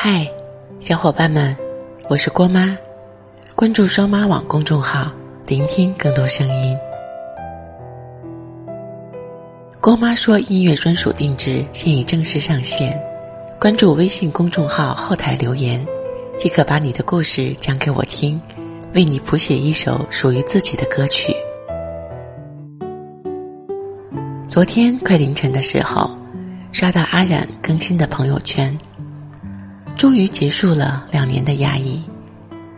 嗨，小伙伴们，我是郭妈，关注双妈网公众号，聆听更多声音。郭妈说音乐专属定制现已正式上线，关注微信公众号后台留言，即可把你的故事讲给我听，为你谱写一首属于自己的歌曲。昨天快凌晨的时候，刷到阿冉更新的朋友圈，终于结束了两年的压抑，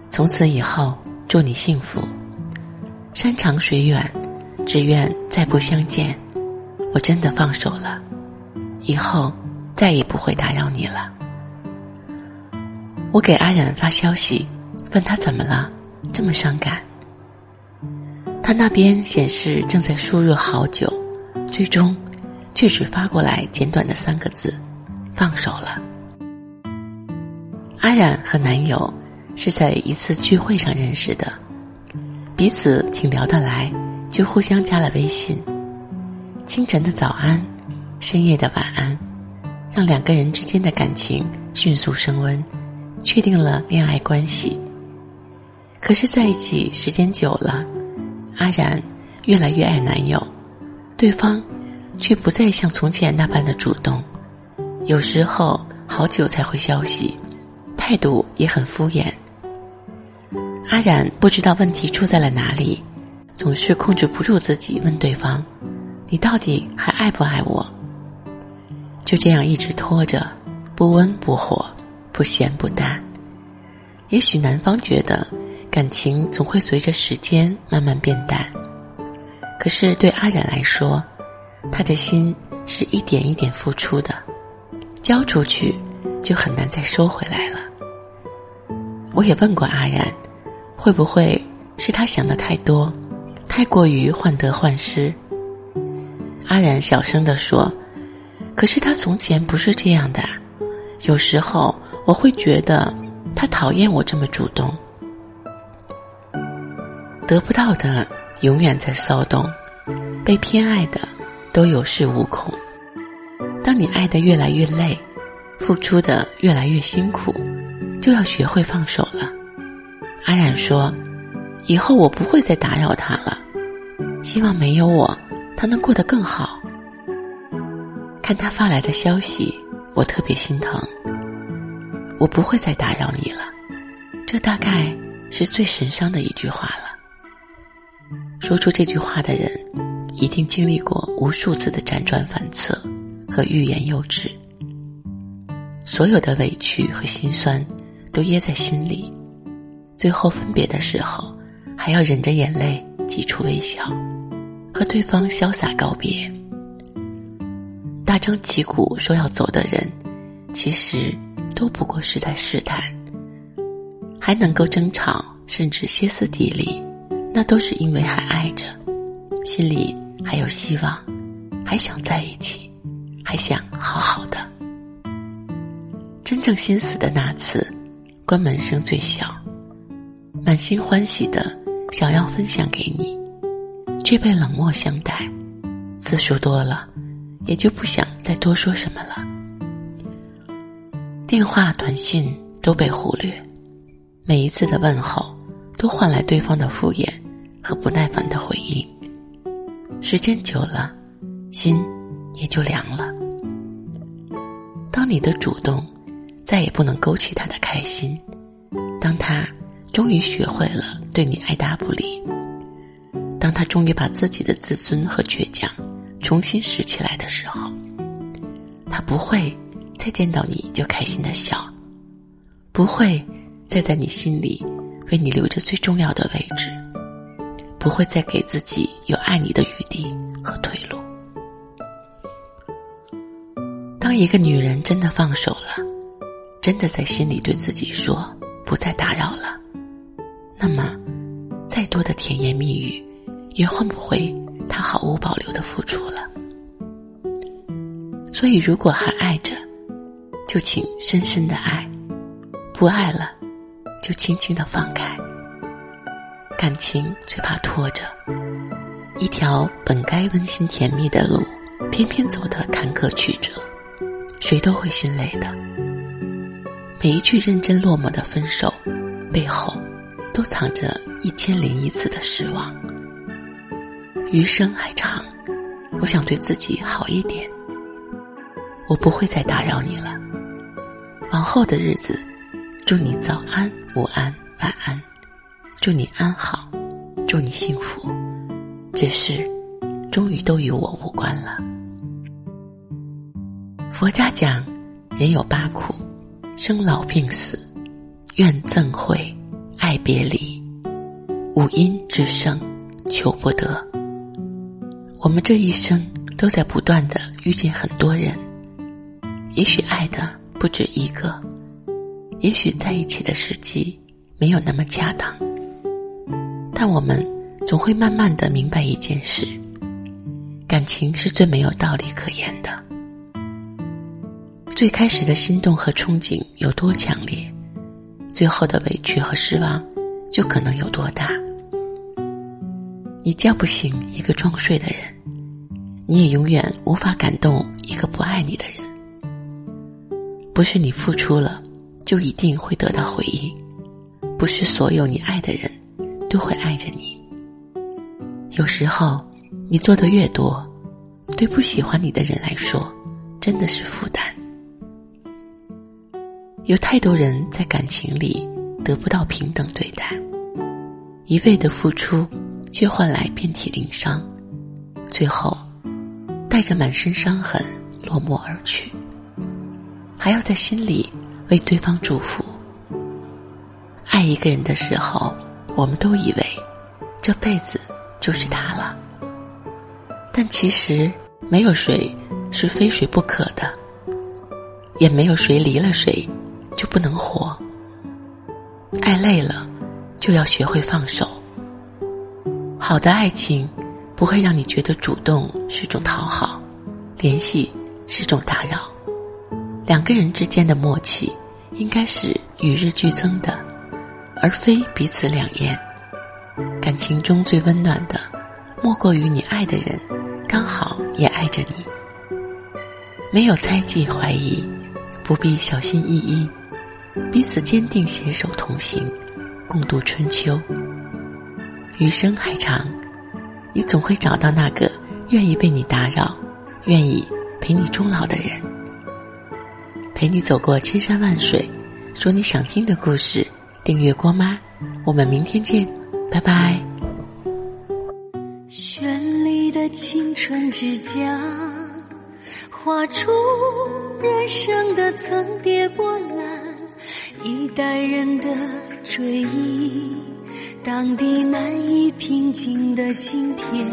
从此以后祝你幸福，山长水远，只愿再不相见。我真的放手了，以后再也不会打扰你了。我给阿冉发消息，问他怎么了，这么伤感。他那边显示正在输入好久。最终，却只发过来简短的三个字：“放手了。”阿冉和男友是在一次聚会上认识的，彼此挺聊得来，就互相加了微信。清晨的早安，深夜的晚安，让两个人之间的感情迅速升温，确定了恋爱关系。可是在一起时间久了，阿冉越来越爱男友。对方却不再像从前那般的主动，有时候好久才回消息，态度也很敷衍。阿冉不知道问题出在了哪里，总是控制不住自己问对方：“你到底还爱不爱我？”就这样一直拖着，不温不火，不咸不淡。也许男方觉得感情总会随着时间慢慢变淡。可是对阿冉来说，他的心是一点一点付出的，交出去就很难再收回来了。我也问过阿然，会不会是他想的太多，太过于患得患失？阿然小声的说：“可是他从前不是这样的，有时候我会觉得他讨厌我这么主动，得不到的。”永远在骚动，被偏爱的都有恃无恐。当你爱的越来越累，付出的越来越辛苦，就要学会放手了。阿冉说：“以后我不会再打扰他了，希望没有我，他能过得更好。”看他发来的消息，我特别心疼。我不会再打扰你了，这大概是最神伤的一句话了。说出这句话的人，一定经历过无数次的辗转反侧和欲言又止，所有的委屈和心酸都噎在心里，最后分别的时候，还要忍着眼泪挤出微笑，和对方潇洒告别。大张旗鼓说要走的人，其实都不过是在试探，还能够争吵，甚至歇斯底里。那都是因为还爱着，心里还有希望，还想在一起，还想好好的。真正心死的那次，关门声最小，满心欢喜的想要分享给你，却被冷漠相待。次数多了，也就不想再多说什么了。电话、短信都被忽略，每一次的问候。都换来对方的敷衍和不耐烦的回应，时间久了，心也就凉了。当你的主动再也不能勾起他的开心，当他终于学会了对你爱答不理，当他终于把自己的自尊和倔强重新拾起来的时候，他不会再见到你就开心的笑，不会再在你心里。为你留着最重要的位置，不会再给自己有爱你的余地和退路。当一个女人真的放手了，真的在心里对自己说不再打扰了，那么再多的甜言蜜语也换不回他毫无保留的付出了。所以，如果还爱着，就请深深的爱；不爱了。就轻轻的放开，感情最怕拖着，一条本该温馨甜蜜的路，偏偏走得坎坷曲折，谁都会心累的。每一句认真落寞的分手，背后都藏着一千零一次的失望。余生还长，我想对自己好一点。我不会再打扰你了。往后的日子，祝你早安、午安、晚安，祝你安好，祝你幸福。这事，终于都与我无关了。佛家讲，人有八苦：生老病死、怨憎会、爱别离、五阴之盛、求不得。我们这一生都在不断的遇见很多人，也许爱的不止一个，也许在一起的时机没有那么恰当，但我们总会慢慢的明白一件事：感情是最没有道理可言的。最开始的心动和憧憬有多强烈，最后的委屈和失望就可能有多大。你叫不醒一个装睡的人，你也永远无法感动一个不爱你的人。不是你付出了，就一定会得到回应；不是所有你爱的人，都会爱着你。有时候，你做的越多，对不喜欢你的人来说，真的是负担。有太多人在感情里得不到平等对待，一味的付出。却换来遍体鳞伤，最后带着满身伤痕落寞而去，还要在心里为对方祝福。爱一个人的时候，我们都以为这辈子就是他了，但其实没有谁是非谁不可的，也没有谁离了谁就不能活。爱累了，就要学会放手。好的爱情，不会让你觉得主动是种讨好，联系是种打扰。两个人之间的默契，应该是与日俱增的，而非彼此两厌。感情中最温暖的，莫过于你爱的人，刚好也爱着你。没有猜忌怀疑，不必小心翼翼，彼此坚定携手同行，共度春秋。余生还长，你总会找到那个愿意被你打扰、愿意陪你终老的人，陪你走过千山万水，说你想听的故事。订阅郭妈，我们明天见，拜拜。绚丽的青春之家，画出人生的层叠波澜，一代人的追忆。当地难以平静的心田，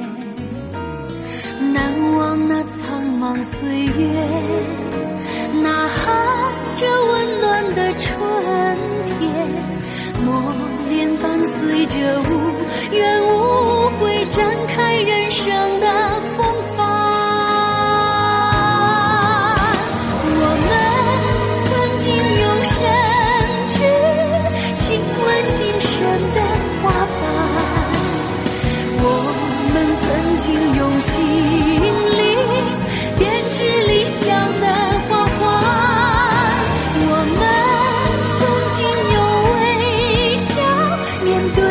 难忘那苍茫岁月，呐喊着温暖的春天，磨练伴随着无怨，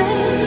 life.